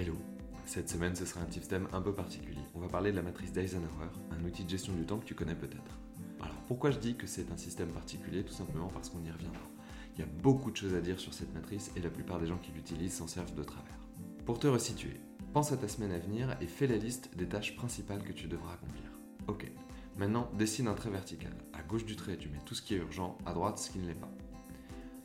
Hello Cette semaine, ce sera un type thème un peu particulier. On va parler de la matrice d'Eisenhower, un outil de gestion du temps que tu connais peut-être. Alors, pourquoi je dis que c'est un système particulier? Tout simplement parce qu'on y reviendra. Il y a beaucoup de choses à dire sur cette matrice et la plupart des gens qui l'utilisent s'en servent de travers. Pour te resituer, pense à ta semaine à venir et fais la liste des tâches principales que tu devras accomplir. Ok, maintenant dessine un trait vertical. À gauche du trait, tu mets tout ce qui est urgent, à droite, ce qui ne l'est pas.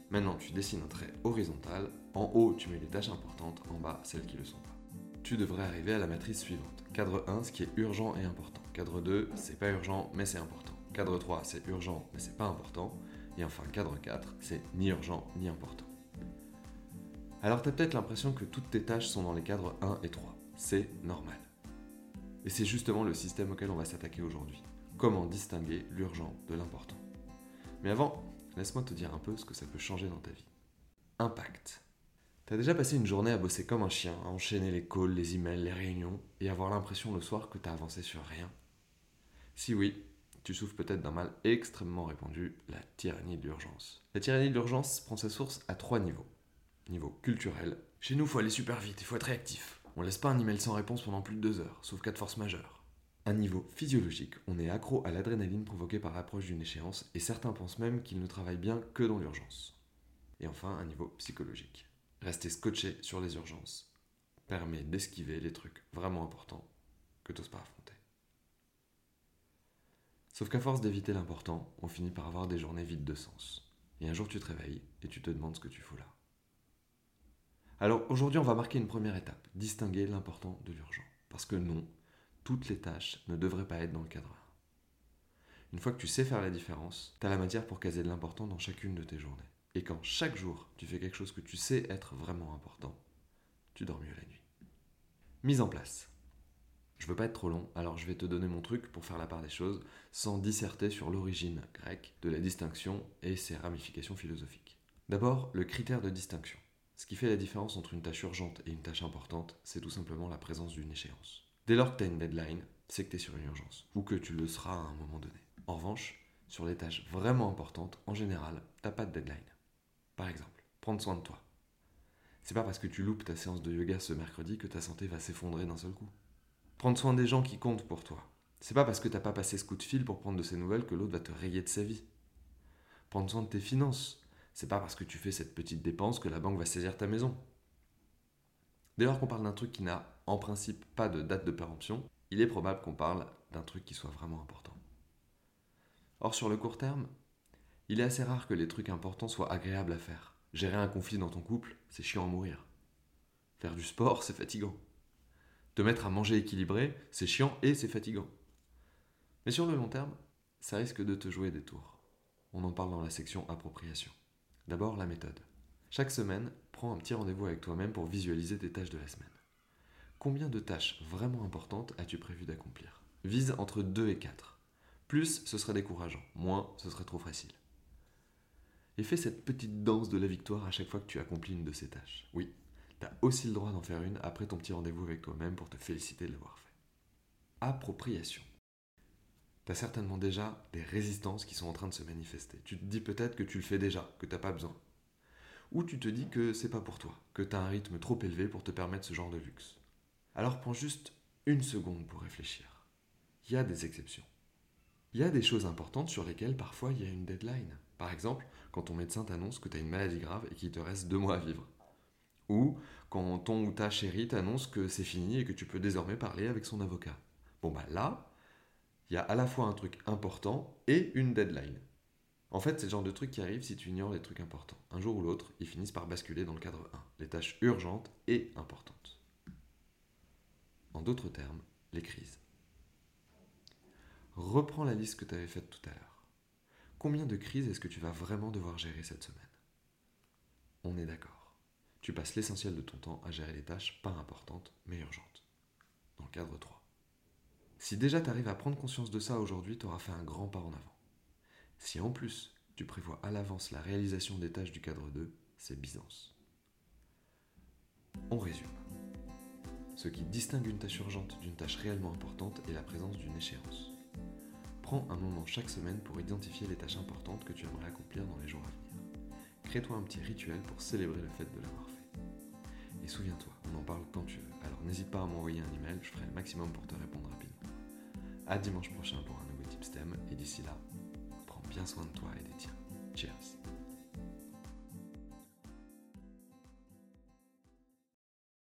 Maintenant, tu dessines un trait horizontal. En haut, tu mets les tâches importantes, en bas, celles qui ne le sont pas. Tu devrais arriver à la matrice suivante. Cadre 1, ce qui est urgent et important. Cadre 2, c'est pas urgent, mais c'est important. Cadre 3, c'est urgent, mais c'est pas important. Et enfin, cadre 4, c'est ni urgent ni important. Alors, tu as peut-être l'impression que toutes tes tâches sont dans les cadres 1 et 3. C'est normal. Et c'est justement le système auquel on va s'attaquer aujourd'hui. Comment distinguer l'urgent de l'important. Mais avant, laisse-moi te dire un peu ce que ça peut changer dans ta vie. Impact. T'as déjà passé une journée à bosser comme un chien, à enchaîner les calls, les emails, les réunions, et avoir l'impression le soir que t'as avancé sur rien? Si oui, tu souffres peut-être d'un mal extrêmement répandu, la tyrannie de l'urgence. La tyrannie de l'urgence prend sa source à trois niveaux. Niveau culturel, chez nous faut aller super vite, il faut être réactif. On laisse pas un email sans réponse pendant plus de deux heures, sauf cas de force majeure. Un niveau physiologique, on est accro à l'adrénaline provoquée par l'approche d'une échéance, et certains pensent même qu'ils ne travaillent bien que dans l'urgence. Et enfin, un niveau psychologique. Rester scotché sur les urgences permet d'esquiver les trucs vraiment importants que t'oses pas affronter. Sauf qu'à force d'éviter l'important, on finit par avoir des journées vides de sens. Et un jour tu te réveilles et tu te demandes ce que tu fous là. Alors aujourd'hui on va marquer une première étape, distinguer l'important de l'urgent. Parce que non, toutes les tâches ne devraient pas être dans le cadre 1. Une fois que tu sais faire la différence, tu as la matière pour caser de l'important dans chacune de tes journées. Et quand chaque jour tu fais quelque chose que tu sais être vraiment important, tu dors mieux la nuit. Mise en place. Je veux pas être trop long, alors je vais te donner mon truc pour faire la part des choses, sans disserter sur l'origine grecque de la distinction et ses ramifications philosophiques. D'abord, le critère de distinction. Ce qui fait la différence entre une tâche urgente et une tâche importante, c'est tout simplement la présence d'une échéance. Dès lors que tu as une deadline, c'est que tu es sur une urgence, ou que tu le seras à un moment donné. En revanche, sur les tâches vraiment importantes, en général, t'as pas de deadline. Par exemple, prendre soin de toi. C'est pas parce que tu loupes ta séance de yoga ce mercredi que ta santé va s'effondrer d'un seul coup. Prendre soin des gens qui comptent pour toi. C'est pas parce que t'as pas passé ce coup de fil pour prendre de ses nouvelles que l'autre va te rayer de sa vie. Prendre soin de tes finances. C'est pas parce que tu fais cette petite dépense que la banque va saisir ta maison. Dès lors qu'on parle d'un truc qui n'a en principe pas de date de péremption, il est probable qu'on parle d'un truc qui soit vraiment important. Or sur le court terme, il est assez rare que les trucs importants soient agréables à faire. Gérer un conflit dans ton couple, c'est chiant à mourir. Faire du sport, c'est fatigant. Te mettre à manger équilibré, c'est chiant et c'est fatigant. Mais sur le long terme, ça risque de te jouer des tours. On en parle dans la section appropriation. D'abord, la méthode. Chaque semaine, prends un petit rendez-vous avec toi-même pour visualiser tes tâches de la semaine. Combien de tâches vraiment importantes as-tu prévu d'accomplir? Vise entre 2 et 4. Plus, ce serait décourageant. Moins, ce serait trop facile. Et fais cette petite danse de la victoire à chaque fois que tu accomplis une de ces tâches. Oui, tu as aussi le droit d'en faire une après ton petit rendez-vous avec toi-même pour te féliciter de l'avoir fait. Appropriation. Tu as certainement déjà des résistances qui sont en train de se manifester. Tu te dis peut-être que tu le fais déjà, que tu n'as pas besoin. Ou tu te dis que c'est pas pour toi, que tu as un rythme trop élevé pour te permettre ce genre de luxe. Alors prends juste une seconde pour réfléchir. Il y a des exceptions. Il y a des choses importantes sur lesquelles parfois il y a une deadline. Par exemple, quand ton médecin t'annonce que tu as une maladie grave et qu'il te reste deux mois à vivre. Ou quand ton ou ta chérie t'annonce que c'est fini et que tu peux désormais parler avec son avocat. Bon bah là, il y a à la fois un truc important et une deadline. En fait, c'est le genre de truc qui arrive si tu ignores les trucs importants. Un jour ou l'autre, ils finissent par basculer dans le cadre 1, les tâches urgentes et importantes. En d'autres termes, les crises. Reprends la liste que tu avais faite tout à l'heure. Combien de crises est-ce que tu vas vraiment devoir gérer cette semaine? On est d'accord. Tu passes l'essentiel de ton temps à gérer les tâches pas importantes mais urgentes. Dans le cadre 3. Si déjà tu arrives à prendre conscience de ça aujourd'hui, tu auras fait un grand pas en avant. Si en plus tu prévois à l'avance la réalisation des tâches du cadre 2, c'est Byzance. On résume. Ce qui distingue une tâche urgente d'une tâche réellement importante est la présence d'une échéance. Prends un moment chaque semaine pour identifier les tâches importantes que tu aimerais accomplir dans les jours à venir. Crée-toi un petit rituel pour célébrer le fait de l'avoir fait. Et souviens-toi, on en parle quand tu veux. Alors n'hésite pas à m'envoyer un email, je ferai le maximum pour te répondre rapidement. À dimanche prochain pour un nouveau Tipstem, et d'ici là, prends bien soin de toi et des tiens.